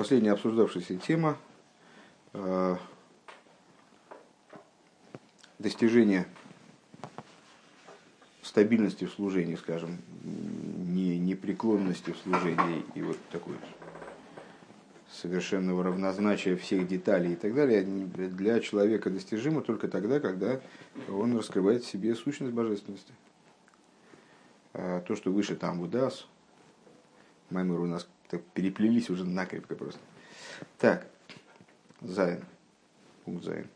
Последняя обсуждавшаяся тема э, достижения стабильности в служении, скажем, не, непреклонности в служении и вот такой совершенного равнозначия всех деталей и так далее, для человека достижимо только тогда, когда он раскрывает в себе сущность божественности. А то, что выше там Удас, Маймер у нас так переплелись уже накрепко просто. Так, Зайн. Пункт Зайн.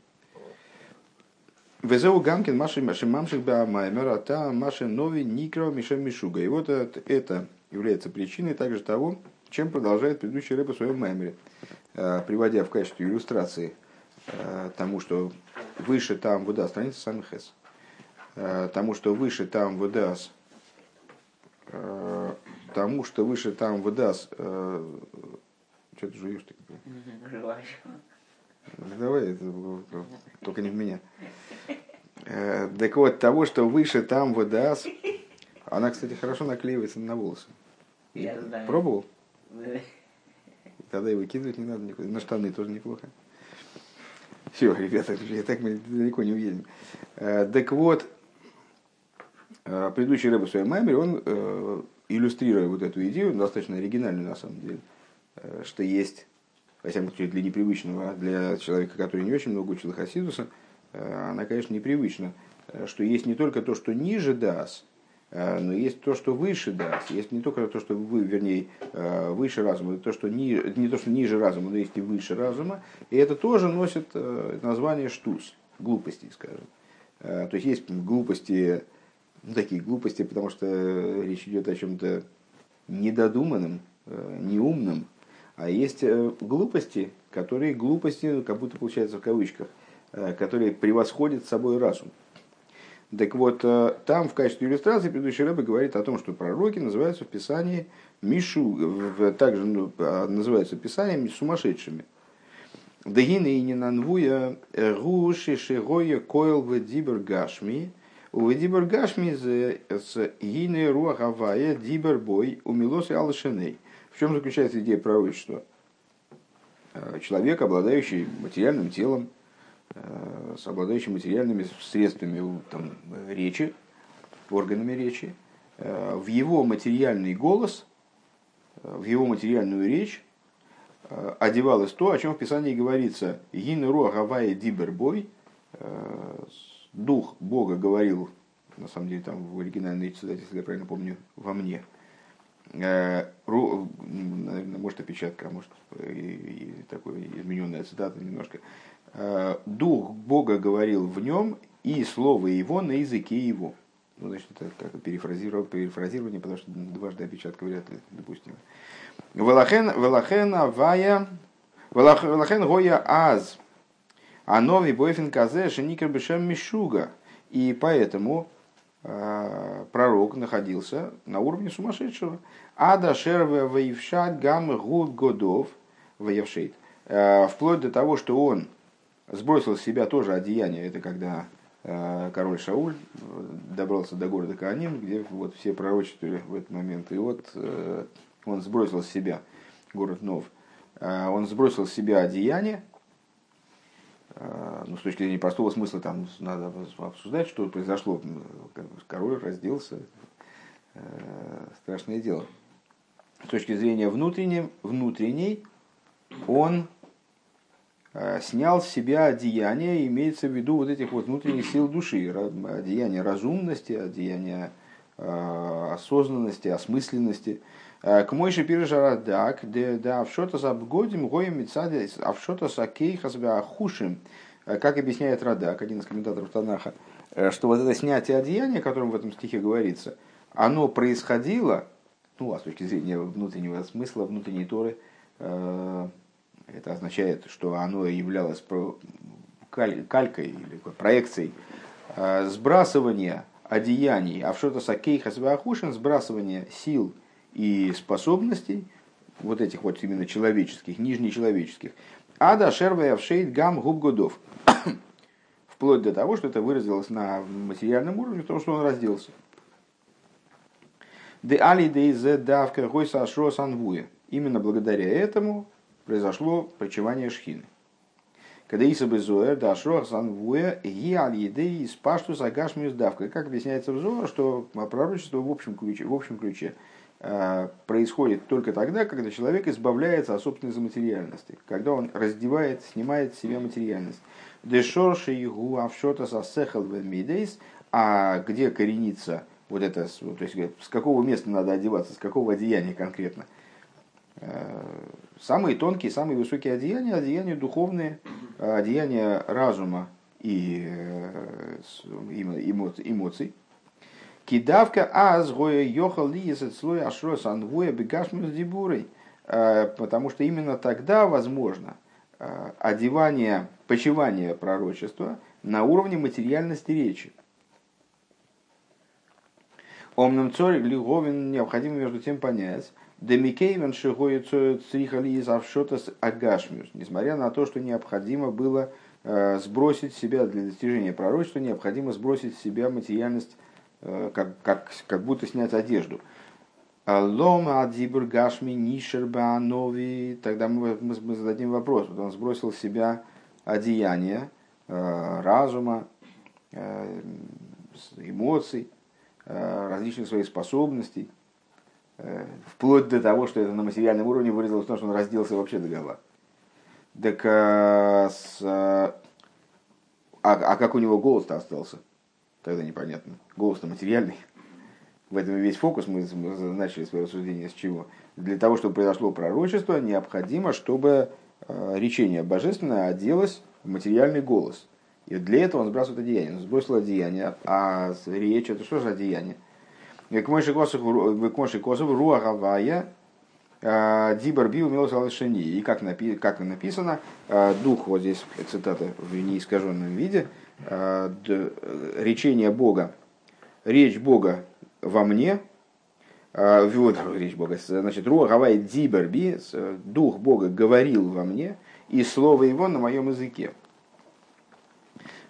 Везеу Гамкин Маши Мамших Баамаймер, а та Маши Нови Никро Мишем Мишуга. И вот это является причиной также того, чем продолжает предыдущий рэп в своем маймере, э, приводя в качестве иллюстрации э, тому, что выше там вода, страница Самихес, э, тому, что выше там выдаст, тому, что выше там выдаст, что ты жуешь? Давай, только не в меня. Так вот, того, что выше там выдаст, она, кстати, хорошо наклеивается на волосы. Я Пробовал? Тогда и выкидывать не надо никуда. На штаны тоже неплохо. Все, ребята, так мы далеко не уедем. Э, так вот, э, предыдущий рэб в своем маймере, он, э, иллюстрируя вот эту идею, достаточно оригинальную на самом деле, что есть, во всяком случае, для непривычного, для человека, который не очень много учил Хасидуса, она, конечно, непривычна, что есть не только то, что ниже дас, Э, но есть то, что выше даст, есть не только то, что вы, вернее, э, выше разума, то, что ни, не то, что ниже разума, но есть и выше разума, и это тоже носит э, название штус, глупостей, скажем. То есть есть глупости, ну, такие глупости, потому что речь идет о чем-то недодуманном, неумном, а есть глупости, которые глупости, как будто получается в кавычках, которые превосходят собой разум. Так вот, э, там в качестве иллюстрации предыдущий рыба говорит о том, что пророки называются в Писании Мишу, также ну, а, называются в Писании сумасшедшими. Дагины и не нанвуя гуши шигоя койл в дибер гашми. У дибер гашми с гины руахавая дибер бой у милосы алшеней. В чем заключается идея пророчества? Э, человек, обладающий материальным телом, Э, с обладающим материальными средствами там, речи, органами речи, э, в его материальный голос, в его материальную речь одевалось то, о чем в Писании говорится «Гин руа гавая дибербой» Дух Бога говорил, на самом деле там в оригинальной цитате, если я правильно помню, во мне. Ру, наверное, может опечатка, а может и, и такой измененная цитата немножко. Э, дух Бога говорил в нем, и слово его на языке его. Ну, значит, это как перефразирование, перефразирование, потому что дважды опечатка вряд ли допустимо. Велахен, велахен авая, велахен гоя аз, а новый бойфен казе шеникер бешем мишуга. И поэтому э, пророк находился на уровне сумасшедшего. Ада шерве воевшат гам гуд годов воевшейт. Э, вплоть до того, что он сбросил с себя тоже одеяние. Это когда э, король Шауль э, добрался до города Кааним, где вот все пророчествовали в этот момент. И вот э, он сбросил с себя город Нов. Он сбросил с себя одеяние, ну, с точки зрения простого смысла, там надо обсуждать, что произошло. Король разделся. Страшное дело. С точки зрения внутренней, внутренней он Э, снял с себя одеяние, имеется в виду вот этих вот внутренних сил души, одеяние разумности, одеяние э, осознанности, осмысленности. Э, к мой шипир жарадак, да авшота с обгодим гоем мецаде авшота с акейхас ахушим. Как объясняет Радак, один из комментаторов Танаха, что вот это снятие одеяния, о котором в этом стихе говорится, оно происходило, ну, а с точки зрения внутреннего смысла, внутренней торы, это означает, что оно являлось калькой или проекцией э, сбрасывания одеяний, а в что-то сакей сбрасывание сил и способностей, вот этих вот именно человеческих, нижнечеловеческих, ада шервая в шейд гам губ годов. Вплоть до того, что это выразилось на материальном уровне, потому что он разделся. Де али де из давка гойса ашро санвуя. Именно благодаря этому произошло почивание шхины. Когда Иса Безуэр, да Шрох Санвуя, ги аль едей из пашту сагашмию давкой. Как объясняется в что пророчество в общем ключе, в общем ключе происходит только тогда, когда человек избавляется от собственной заматериальности, когда он раздевает, снимает с себя материальность. Дешорши егу авшота сасехал мидейс, а где коренится вот это, то есть с какого места надо одеваться, с какого одеяния конкретно. Э, самые тонкие, самые высокие одеяния, одеяния духовные, одеяния разума и э, эмоций. Кидавка аз гоя йохал ли слой ашрос анвоя бегашмус дибурой. Э, потому что именно тогда возможно одевание, почивание пророчества на уровне материальности речи. Омным цорь Лиговин необходимо между тем понять, Демикейвен шигоицу црихали из авшотас агашмиус. Несмотря на то, что необходимо было э, сбросить себя для достижения пророчества, необходимо сбросить себя материальность, э, как, как, как будто снять одежду. Лома адзибр гашми нишерба нови. Тогда мы, мы, мы зададим вопрос. Вот он сбросил с себя одеяние э, разума, эмоций, различных своих способностей, вплоть до того, что это на материальном уровне выразилось в том, что он разделся вообще до гола. Так, а, а как у него голос-то остался? Тогда непонятно. Голос-то материальный. В этом весь фокус, мы начали свое рассуждение с чего. Для того, чтобы произошло пророчество, необходимо, чтобы речение божественное оделось в материальный голос. И для этого он сбрасывает одеяние. Он сбросил одеяние. А речь это что же одеяние? К Мойши Косов Руагавая Дибар Бил. И как, напи, как написано, а, дух, вот здесь цитата в неискаженном виде, речение Бога, речь Бога во мне, а, вот речь Бога, значит, Руагавая Дибар Би, дух Бога говорил во мне, и слово его на моем языке.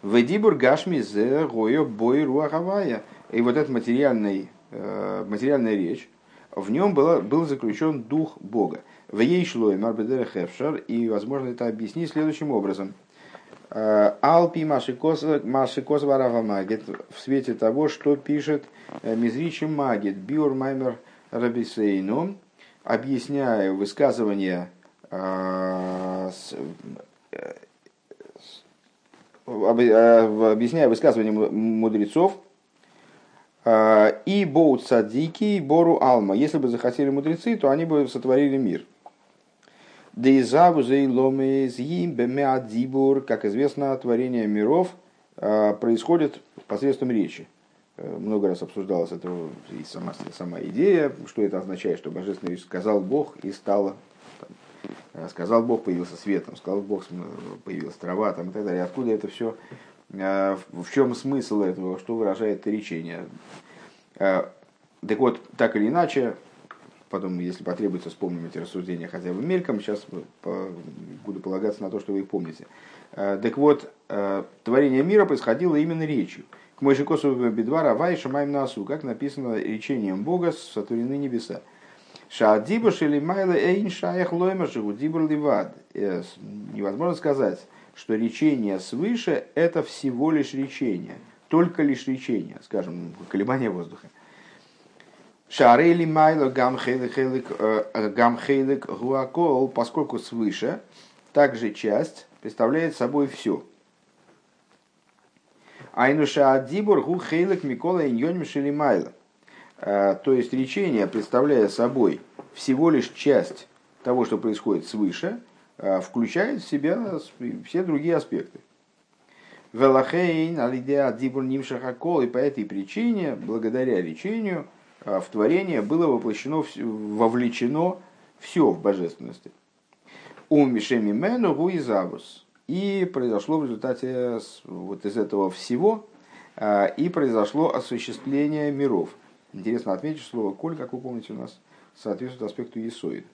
Ведибур гашми зе гойо бой руахавая. И вот этот материальный Э, материальная речь, в нем было, был заключен дух Бога. В ей шло и возможно это объяснить следующим образом. Э, Алпи Машикос Варавамагет в свете того, что пишет э, Мизричи Магет Биур Маймер Рабисейну, объясняя высказывание объясняя высказывание мудрецов, и боут садики, и бору алма. Если бы захотели мудрецы, то они бы сотворили мир. Как известно, творение миров а, происходит посредством речи. Э, много раз обсуждалась это и сама, сама идея, что это означает, что Божественная речь сказал Бог и стало. Там, сказал Бог, появился свет, там, сказал Бог, появилась трава там, и так далее. Откуда это все Э, в чем смысл этого, что выражает это речение. Э, так вот, так или иначе, потом, если потребуется, вспомним эти рассуждения хотя бы мельком, сейчас буду полагаться на то, что вы их помните. Э, так вот, творение мира происходило именно речью. К Мойшикосу Бедвара Вайша Майм Насу, как написано речением Бога, сотворены небеса. Шаадибуш или Майла Эйн Шаях Лоймашигу Дибур Ливад. Невозможно сказать, что речение свыше – это всего лишь речение, только лишь речение, скажем, колебание воздуха. Шарели майло гамхейлик э, гуакол, поскольку свыше, также часть представляет собой все. Айнуша адибур гу хейлик микола иньоним шелимайла. Э, то есть речение, представляя собой всего лишь часть того, что происходит свыше – Э, включает в себя все другие аспекты. Велахейн, алидеа дибур нимшахакол, и по этой причине, благодаря речению, э, в творение было воплощено, вовлечено все в божественности. У Мишеми Мену Гуизабус. И произошло в результате вот из этого всего, э, и произошло осуществление миров. Интересно отметить слово «коль», как вы помните, у нас соответствует аспекту Есоид.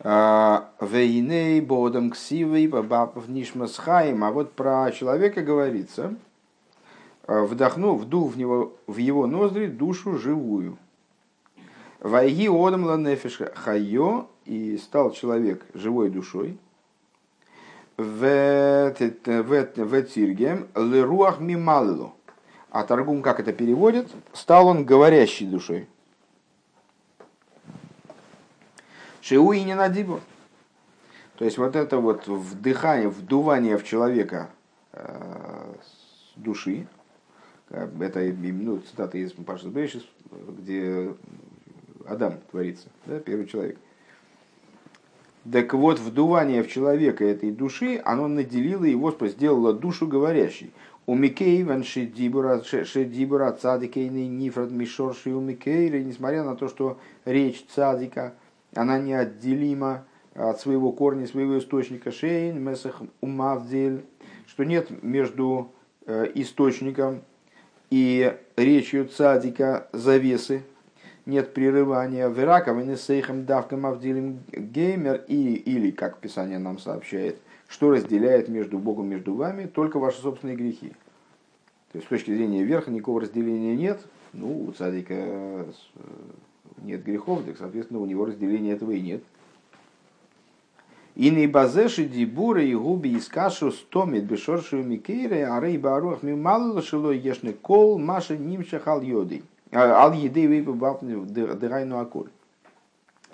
А, Вейней бодом ксивой бабав нишмасхаем. А вот про человека говорится, а, вдохнув, вдув в, него, в его ноздри душу живую. ויהי האדם לנפש חיה, и стал человек живой душой. ותרגם לרוח ממללא. А торгум как это переводит? Стал он говорящей душой. שהוא ענין הדיבור. То есть вот это вот вдыхание, вдувание в человека э, души, э, это ну, цитата из Паша Бейшис, где Адам творится, да, первый человек. Так вот, вдувание в человека этой души, оно наделило его, сделало душу говорящей. У Микей ван шедибура цадикейный нифрат мишорши у Микейра, несмотря на то, что речь цадика, она неотделима от своего корня, своего источника шейн, месах умавдель, что нет между э, источником и речью цадика завесы, нет прерывания. Вераков и сейхам давкам авдилим геймер и, или, как Писание нам сообщает, что разделяет между Богом между вами, только ваши собственные грехи. То есть с точки зрения верха никакого разделения нет. Ну, у цадика э, нет грехов, так, соответственно, у него разделения этого и нет. И не базеши дибура и губи из кашу стомит бешоршу микейре, а рей барух мималу шило ешны кол маша нимша хал йоды. А, ал еды выпал дырайну аколь.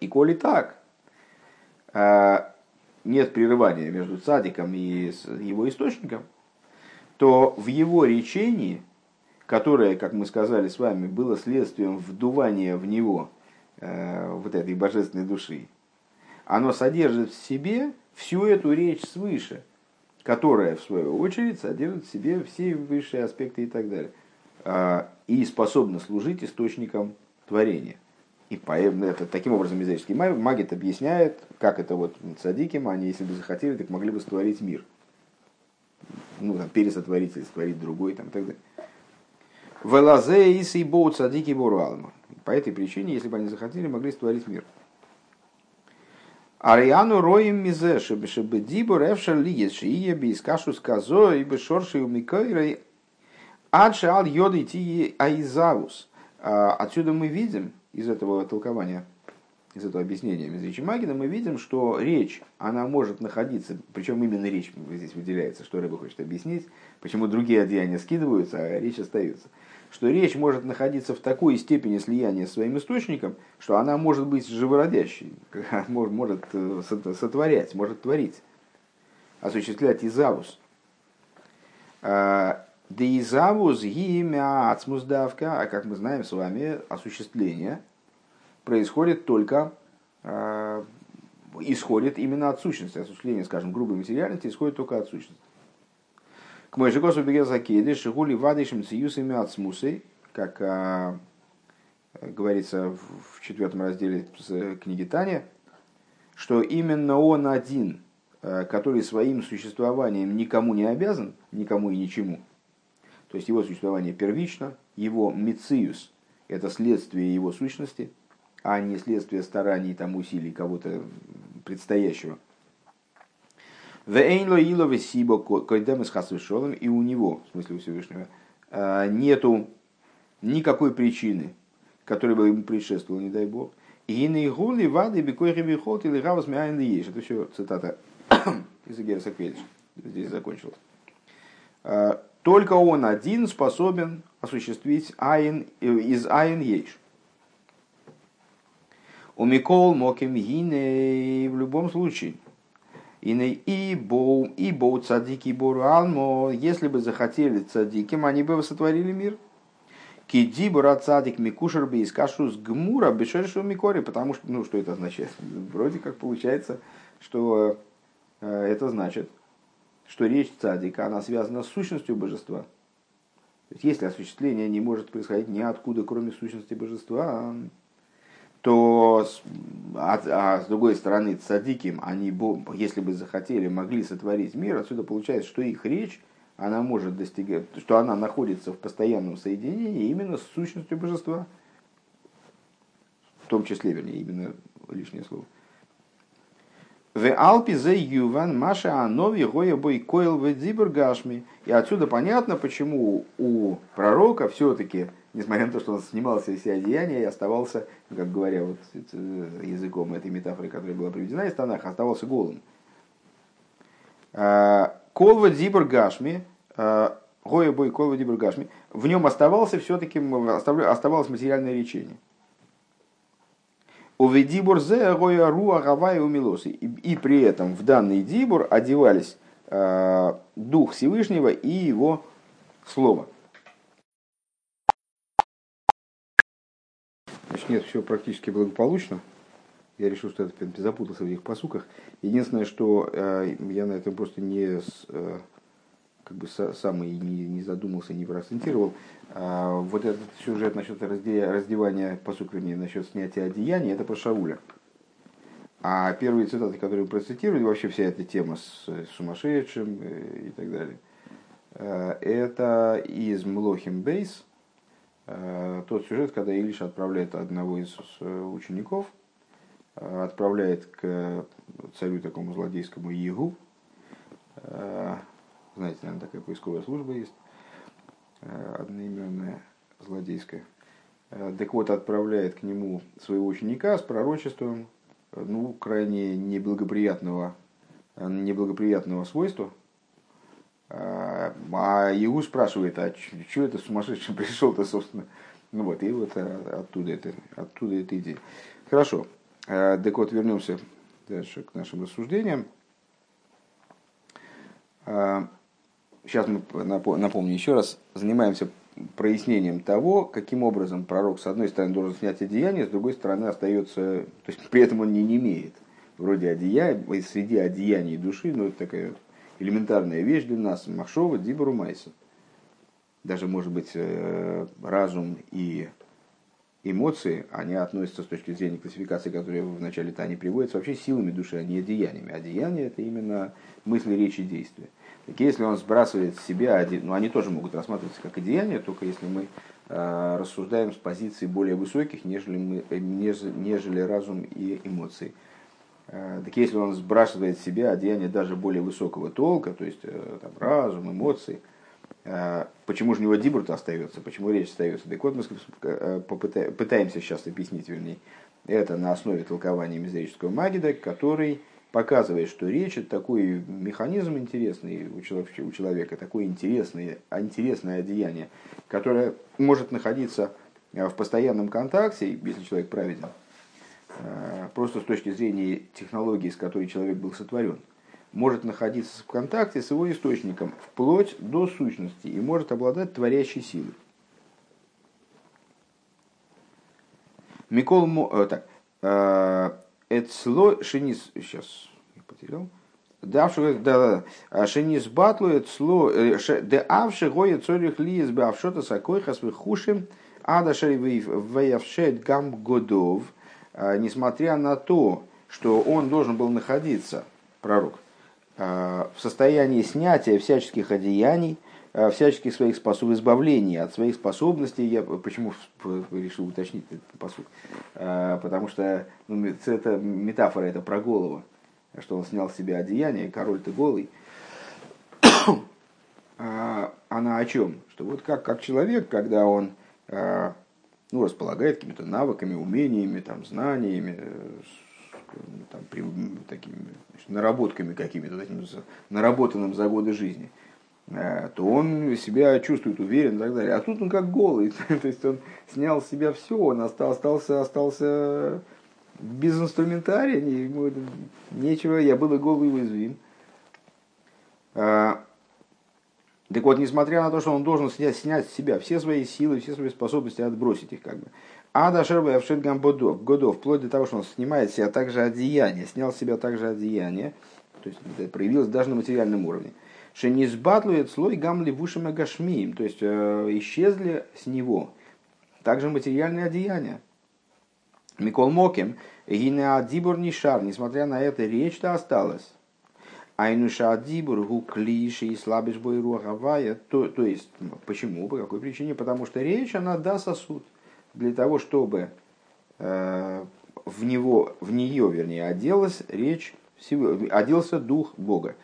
И коли так, а, нет прерывания между цадиком и его источником, то в его речении, которое, как мы сказали с вами, было следствием вдувания в него э, вот этой божественной души, оно содержит в себе всю эту речь свыше, которая, в свою очередь, содержит в себе все высшие аспекты и так далее, а, и способна служить источником творения. И поэтому это, таким образом мизерический магит объясняет, как это вот садиким, они, если бы захотели, так могли бы створить мир. Ну, там, пересотворить или створить другой, там, и так далее. Велазе и сейбоу цадики бору По этой причине, если бы они захотели, могли створить мир. Ариану роем мизе, чтобы дибур эвшер лиет шиие бискашу сказо и бешорши у микойрой адше ал йоды ти аизавус. А, отсюда мы видим из этого толкования, из этого объяснения Мизричи Магина, мы видим, что речь, она может находиться, причем именно речь здесь выделяется, что рыба хочет объяснить, почему другие одеяния скидываются, а речь остается – что речь может находиться в такой степени слияния с своим источником, что она может быть живородящей, может э, сотворять, может творить, осуществлять изавус. А, да изавус имя ацмуздавка, а как мы знаем с вами, осуществление происходит только, а, исходит именно от сущности. Осуществление, скажем, грубой материальности исходит только от сущности. К мой жигосу бегел закиды, шигули вадышим циюсами от смусой, как а, говорится в четвертом разделе книги Таня, что именно он один, а, который своим существованием никому не обязан, никому и ничему, то есть его существование первично, его мициус – это следствие его сущности, а не следствие стараний, там, усилий кого-то предстоящего – Вейнло илове сибо койдем из хасвешолом, и у него, в смысле у Всевышнего, а, нету никакой причины, которая бы ему предшествовала, не дай бог. И на игули вады бекой ребихот или равас мяйн ешь. Это все цитата из Игерса Кведиш. Здесь закончилось. А, только он один способен осуществить айн, э, из айн еш. У Микол Моким Гине в любом случае и боу, и боу цадики бору алмо, если бы захотели цадиким, они бы сотворили мир. Киди бура цадик микушер бы искашу с гмура бешершу микори, потому что, ну, что это означает? Вроде как получается, что э, это значит, что речь цадика, она связана с сущностью божества. То есть, если осуществление не может происходить ниоткуда, кроме сущности божества, то а, а с другой стороны цадиким, они, если бы захотели, могли сотворить мир, отсюда получается, что их речь, она может достигать, что она находится в постоянном соединении именно с сущностью божества, в том числе, вернее, именно лишнее слово. В Алпи за Юван Маша Анови Гоя Бой Койл в Гашми. И отсюда понятно, почему у пророка все-таки несмотря на то, что он снимал все все одеяния и оставался, ну, как говоря, вот языком этой метафоры, которая была приведена из Танаха, оставался голым. А, колва Дибр Гашми, а, Гоя Бой Колва Дибр Гашми, в нем оставался все-таки оставалось материальное речение. Уведибур зе гоя руа гавай умилосы. И при этом в данный дибур одевались э, Дух Всевышнего и его Слово. Нет, все практически благополучно. Я решил, что это запутался в этих посуках. Единственное, что э, я на этом просто не э, как бы сам и не, не задумался, не проакцентировал. А, вот этот сюжет насчет раздевания, по сути, насчет снятия одеяния, это про Шауля. А первые цитаты, которые процитировали, вообще вся эта тема с сумасшедшим э, и так далее, э, это из Млохим Бейс, э, тот сюжет, когда Илиш отправляет одного из учеников, отправляет к царю такому злодейскому Егу, знаете, наверное, такая поисковая служба есть, э, одноименная, злодейская. Э, так вот, отправляет к нему своего ученика с пророчеством, э, ну, крайне неблагоприятного, неблагоприятного свойства. А Иу спрашивает, а что это сумасшедший пришел-то, собственно? Ну вот, и вот оттуда это, оттуда эта идея. Хорошо. Так вот, вернемся дальше к нашим рассуждениям. сейчас мы, напомню еще раз, занимаемся прояснением того, каким образом пророк, с одной стороны, должен снять одеяние, с другой стороны, остается, то есть при этом он не, не имеет вроде одеяния, среди одеяний души, но ну, это такая элементарная вещь для нас, Махшова, Дибару Майса. Даже, может быть, э, разум и эмоции, они относятся с точки зрения классификации, которую в начале Тани приводится, вообще силами души, а не одеяниями. Одеяние – это именно мысли, речи, действия. Так если он сбрасывает с себя, ну они тоже могут рассматриваться как одеяние, только если мы э, рассуждаем с позиций более высоких, нежели, мы, э, нежели, нежели разум и эмоции. Э, так если он сбрасывает с себя одеяние даже более высокого толка, то есть э, там, разум, эмоции, э, почему же у него дибурт остается, почему речь остается? Так вот мы попытаемся сейчас объяснить, вернее, это на основе толкования мизерического магида, который показывает, что речь это такой механизм интересный у человека, у человека такое интересное, интересное одеяние, которое может находиться в постоянном контакте, если человек праведен, просто с точки зрения технологии, с которой человек был сотворен, может находиться в контакте с его источником вплоть до сущности и может обладать творящей силой. Микол, э, так, Эцло шинис, сейчас я потерял. Давши, да, да, шинис батлу эцло, э, де авши гоя цорих лиес бавшота сакойхас вихушим, ада веявшет гам годов, несмотря на то, что он должен был находиться, пророк, а, в состоянии снятия всяческих одеяний, а, всяческих своих способ избавления от своих способностей. Я почему решил уточнить этот посуд? А, потому что ну, это метафора, это про голову, что он снял с себя одеяние, король ты голый. А, она о чем? Что вот как, как человек, когда он ну, располагает какими-то навыками, умениями, там, знаниями, там, при, такими значит, наработками какими-то, таким наработанным за годы жизни – Э, то он себя чувствует уверен и так далее. А тут он как голый, то есть он снял с себя все, он остался, остался без инструментария, ему нечего, я был и голый уязвим. Так вот, несмотря на то, что он должен снять, снять с себя все свои силы, все свои способности, отбросить их как бы. А Дашерба Авшельгам Годов, годов, вплоть до того, что он снимает себя также одеяние, снял с себя также одеяние, то есть это проявилось даже на материальном уровне – Шенизбатлует слой гамли вушим гашмием, то есть э, исчезли с него также материальные одеяния. Микол Моким, гинеа дибур нишар, несмотря на это, речь-то осталась. Айнуша дибур гу клиши и слабишь бой руахавая. То, то есть, почему, по какой причине? Потому что речь, она да сосуд для того, чтобы э, в него, в нее, вернее, оделась речь, оделся дух Бога.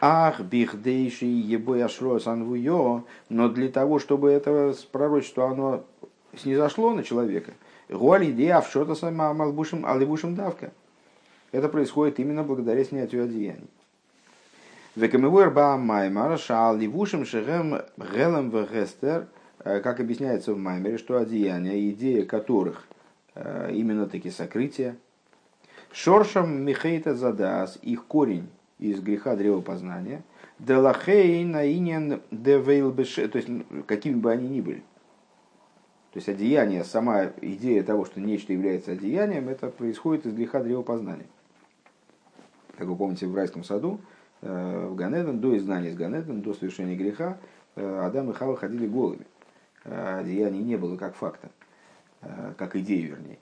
Ах, бихдейши ебой ашро санвуё, но для того, чтобы это пророчество оно снизошло на человека. Гуаль идея в что-то самым алибушем давка. Это происходит именно благодаря снятию одеяний. Векамивуэр ба маймар шаал ливушем шехем гелем вегестер, э, как объясняется в Маймере, что одеяния, идея которых э, именно таки сокрытие, шоршам михейта задас, их корень из греха древопознания, делахей наинен девейлбеше, то есть какими бы они ни были. То есть одеяние, сама идея того, что нечто является одеянием, это происходит из греха древопознания. Как вы помните, в райском саду, э, в Ганеден, до изгнания из Ганеден, до совершения греха, э, Адам и Хава ходили голыми. Э, одеяний не было как факта, как идеи, вернее.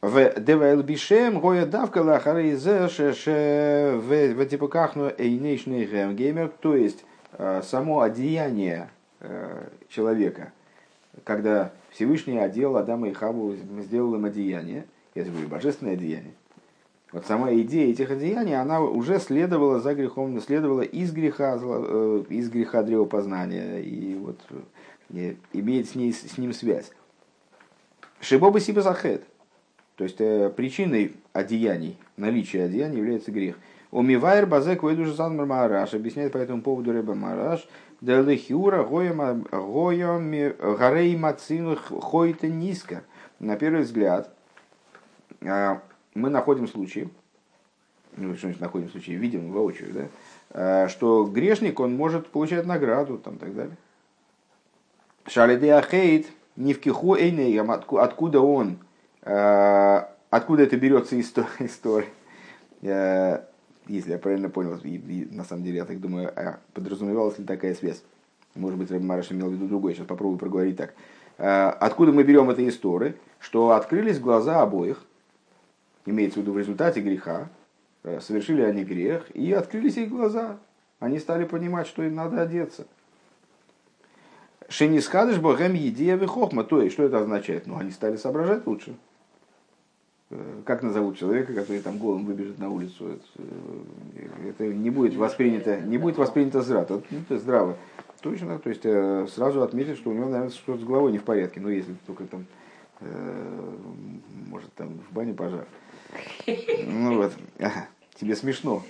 В Девайлбишем гоя давка лахары в типукахну эйнейшный геймер, то есть само одеяние человека, когда Всевышний одел Адама и Хаву, сделал им одеяние, это же божественное одеяние, вот сама идея этих одеяний, она уже следовала за грехом, следовала из греха, э, из греха древопознания, и вот и имеет с, ней, с ним связь. Шибоба Сибазахет, то есть э, причиной одеяний, наличия одеяний является грех. Умивайр базек выйдуш сан мараш, объясняет по этому поводу Рэба Мараш, Далехиура гоем гарей мацину хойта низко. На первый взгляд, мы находим случаи, ну, что значит находим случаи, видим воочию, да, э, что грешник, он может получать награду, там, так далее. Шалиде Ахейт, не в киху эйнеям, откуда он, э, откуда это берется история. Если я правильно понял, на самом деле, я так думаю, а подразумевалась ли такая связь? Может быть, Рэбби Мараш имел в виду другое, сейчас попробую проговорить так. Э, откуда мы берем это истории? Что открылись глаза обоих, имеется в виду в результате греха, э, совершили они грех, и открылись их глаза. Они стали понимать, что им надо одеться. Шенискадыш богем едея хохма. То есть, что это означает? Ну, они стали соображать лучше. Э, как назовут человека, который там голым выбежит на улицу? Это, э, не будет воспринято, не будет воспринято здраво. Ну, это здраво. Точно, то есть сразу отметить, что у него, наверное, что-то с головой не в порядке. Ну, если только там, может, там в бане пожар. Ну вот, тебе смешно.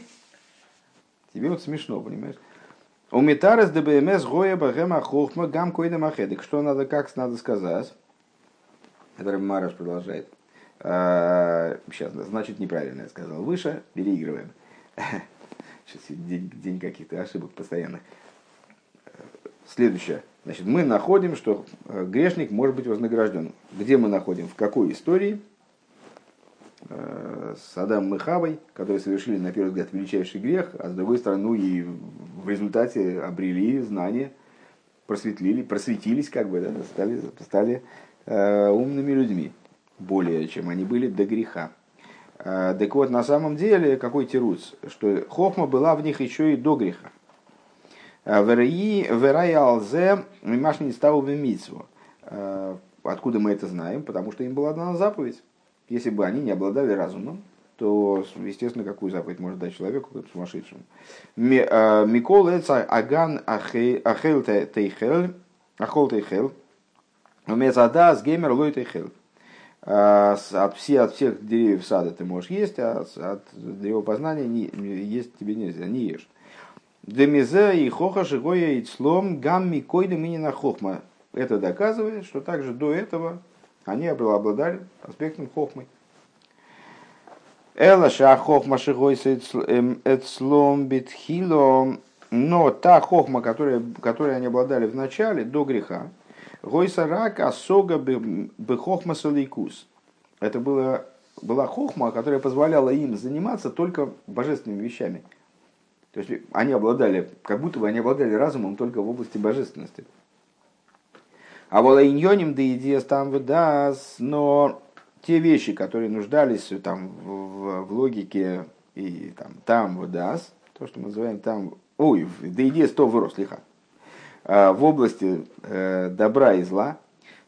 Тебе вот смешно, понимаешь? У Митарес ДБМС Гоя Бахема Хохма Гам Койда Махедек. Что надо, как надо сказать? Это Мараш продолжает. А, сейчас, значит, неправильно я сказал. Выше, переигрываем. Сейчас день, день каких-то ошибок постоянных. Следующее. Значит, мы находим, что э, грешник может быть вознагражден. Где мы находим? В какой истории? Э, с Адамом и Хавой, которые совершили, на первый взгляд, величайший грех, а с другой стороны, ну и в результате обрели знания, просветлили, просветились, как бы, да, стали, стали э, умными людьми, более чем они были до греха. Э, так вот, на самом деле, какой тируц, что хохма была в них еще и до греха. Э, Верая алзе мимашни ставу в Откуда мы это знаем? Потому что им была дана заповедь если бы они не обладали разумом, то, естественно, какую заповедь может дать человеку, сумасшедшему. А, Микол аган ахел тейхел, ахол тейхел, мецада с геймер лой тейхел. А, от, все, от всех деревьев сада ты можешь есть, а от древа познания не, есть тебе нельзя, не ешь. Демизе и хоха шигоя и цлом гамми койда на хохма. Это доказывает, что также до этого они обладали аспектом хохмы. Элаша хохма шигойса эцлом битхило. Но та хохма, которая, которой они обладали в начале, до греха, гойса рак асога бы хохма салейкус. Это было, была хохма, которая позволяла им заниматься только божественными вещами. То есть они обладали, как будто бы они обладали разумом только в области божественности. А волайньоним да идея там выдаст, но те вещи, которые нуждались там в, в логике и там, там выдаст, то, что мы называем там, ой, да идея сто вырос лиха, в области э, добра и зла,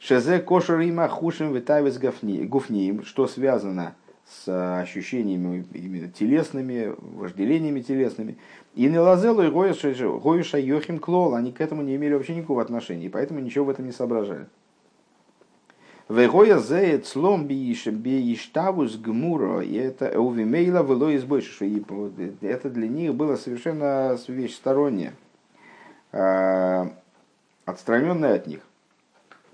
шезе кошер има хушим витавис гуфниим, что связано с ощущениями именно телесными, вожделениями телесными. И не лазелу и Гоюша Йохим Клол, они к этому не имели вообще никакого отношения, и поэтому ничего в этом не соображали. Вегоя зеет слом бииштавус гмуро, и это увимейла вело избойше, это для них было совершенно вещь сторонняя, а, отстраненная от них.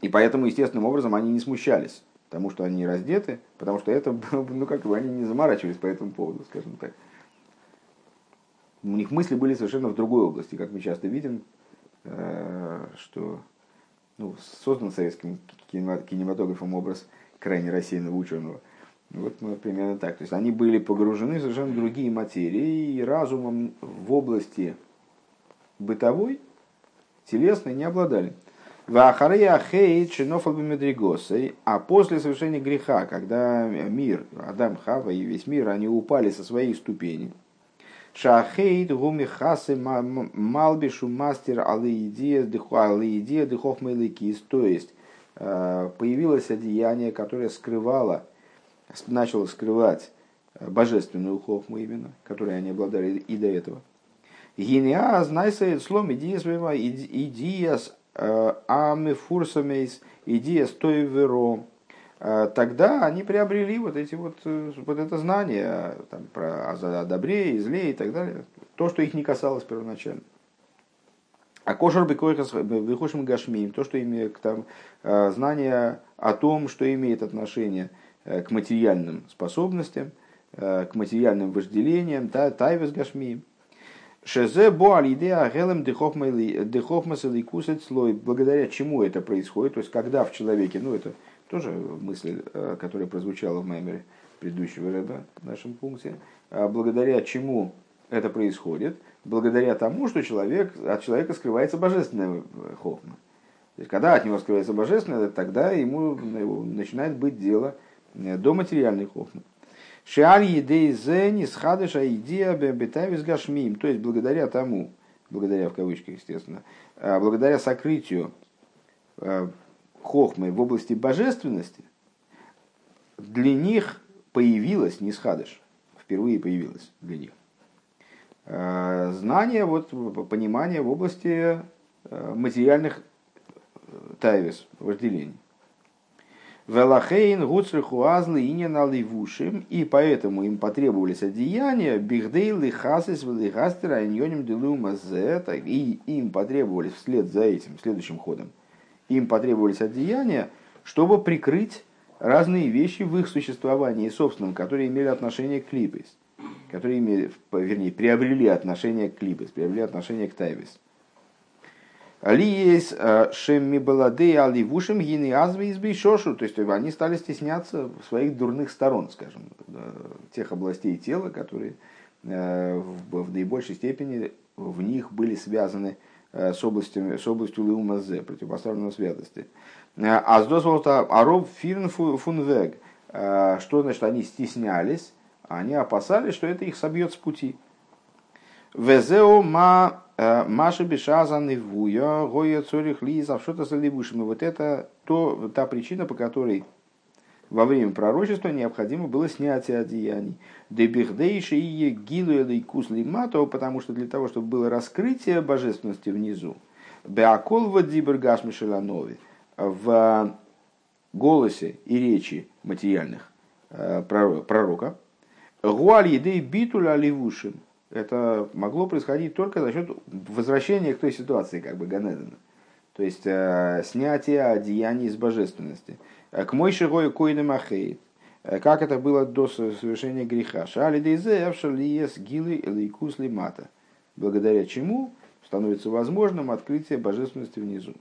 И поэтому, естественным образом, они не смущались тому, что они раздеты, потому что это, ну как бы, они не заморачивались по этому поводу, скажем так. У них мысли были совершенно в другой области, как мы часто видим, э, что ну, создан советским кинематографом образ крайне рассеянного ученого. Вот ну, примерно так. То есть они были погружены в совершенно другие материи и разумом в области бытовой, телесной не обладали. Вахария хейт шинофал медригосой, а после совершения греха, когда мир, Адам, Хава и весь мир, они упали со своей ступени, Шахейт гуми хасы малбишу мастер алиидия дыхов мейликис. То есть э, появилось одеяние, которое скрывало, начало скрывать божественную хохму именно, которой они обладали и до этого. Гениа знайсает слом идея своего идея с э, амифурсамейс идея стоя веро Э, тогда они приобрели вот, эти вот, э, вот это знание там, про о добре и зле и так далее, то, что их не касалось первоначально. А кошер выхошим гашмием, то, что имеет там, э, знание о том, что имеет отношение к материальным способностям, к материальным вожделениям, та, тайвес гашмием. Шезе бо алидея гелем дехохмас слой. Благодаря чему это происходит? То есть, когда в человеке, ну это тоже мысль, э, которая прозвучала в мемере предыдущего ряда в нашем пункте. А благодаря чему это происходит? Благодаря тому, что человек, от человека скрывается божественная э, хохма. То есть, когда от него скрывается божественное, тогда ему начинает быть дело э, до материальной хохмы. Шиаль едей зени схадыша идея бетавис гашмим. То есть, благодаря тому, благодаря в кавычках, естественно, благодаря сокрытию хохмы в области божественности, для них появилась нисхадыш, впервые появилась для них. Э, знание, вот, понимание в области материальных э, тайвис, вожделений. Велахейн гуцриху азлы и наливушим, и поэтому им потребовались одеяния, бихдейлы хасис велихастера иньоним делума и им потребовались вслед за этим, следующим ходом – им потребовались одеяния, чтобы прикрыть разные вещи в их существовании собственном, которые имели отношение к клипес, которые имели, вернее, приобрели отношение к клипес, приобрели отношение к тайвис. Алиес э, шемми баладе аливушем гини азве из шошу, то есть они стали стесняться своих дурных сторон, скажем, э, тех областей тела, которые э, в наибольшей степени в них были связаны с областью, с областью Леумазе, противопоставленного святости. Э, а с дозволта Ароб Фирн Фунвег, что значит они стеснялись, они опасались, что это их собьет с пути. Везео ма Маша Бешазан и Вуя, Гоя Цорих Лиза, что-то за Вот это то, та причина, по которой во время пророчества необходимо было снятие одеяний. Дебихдейши и гилу или кусли матова, потому что для того, чтобы было раскрытие божественности внизу, Беакол вадибер гашмишеланови в голосе и речи материальных э, пророка, гуаль едей битуля ливушим, это могло происходить только за счет возвращения к той ситуации, как бы Ганедена. То есть э, снятие одеяний из божественности. К мой шигой койным ахейт. Как это было до совершения греха. Шали дейзе авшалиес гилы лейкус лимата. Благодаря чему становится возможным открытие божественности внизу.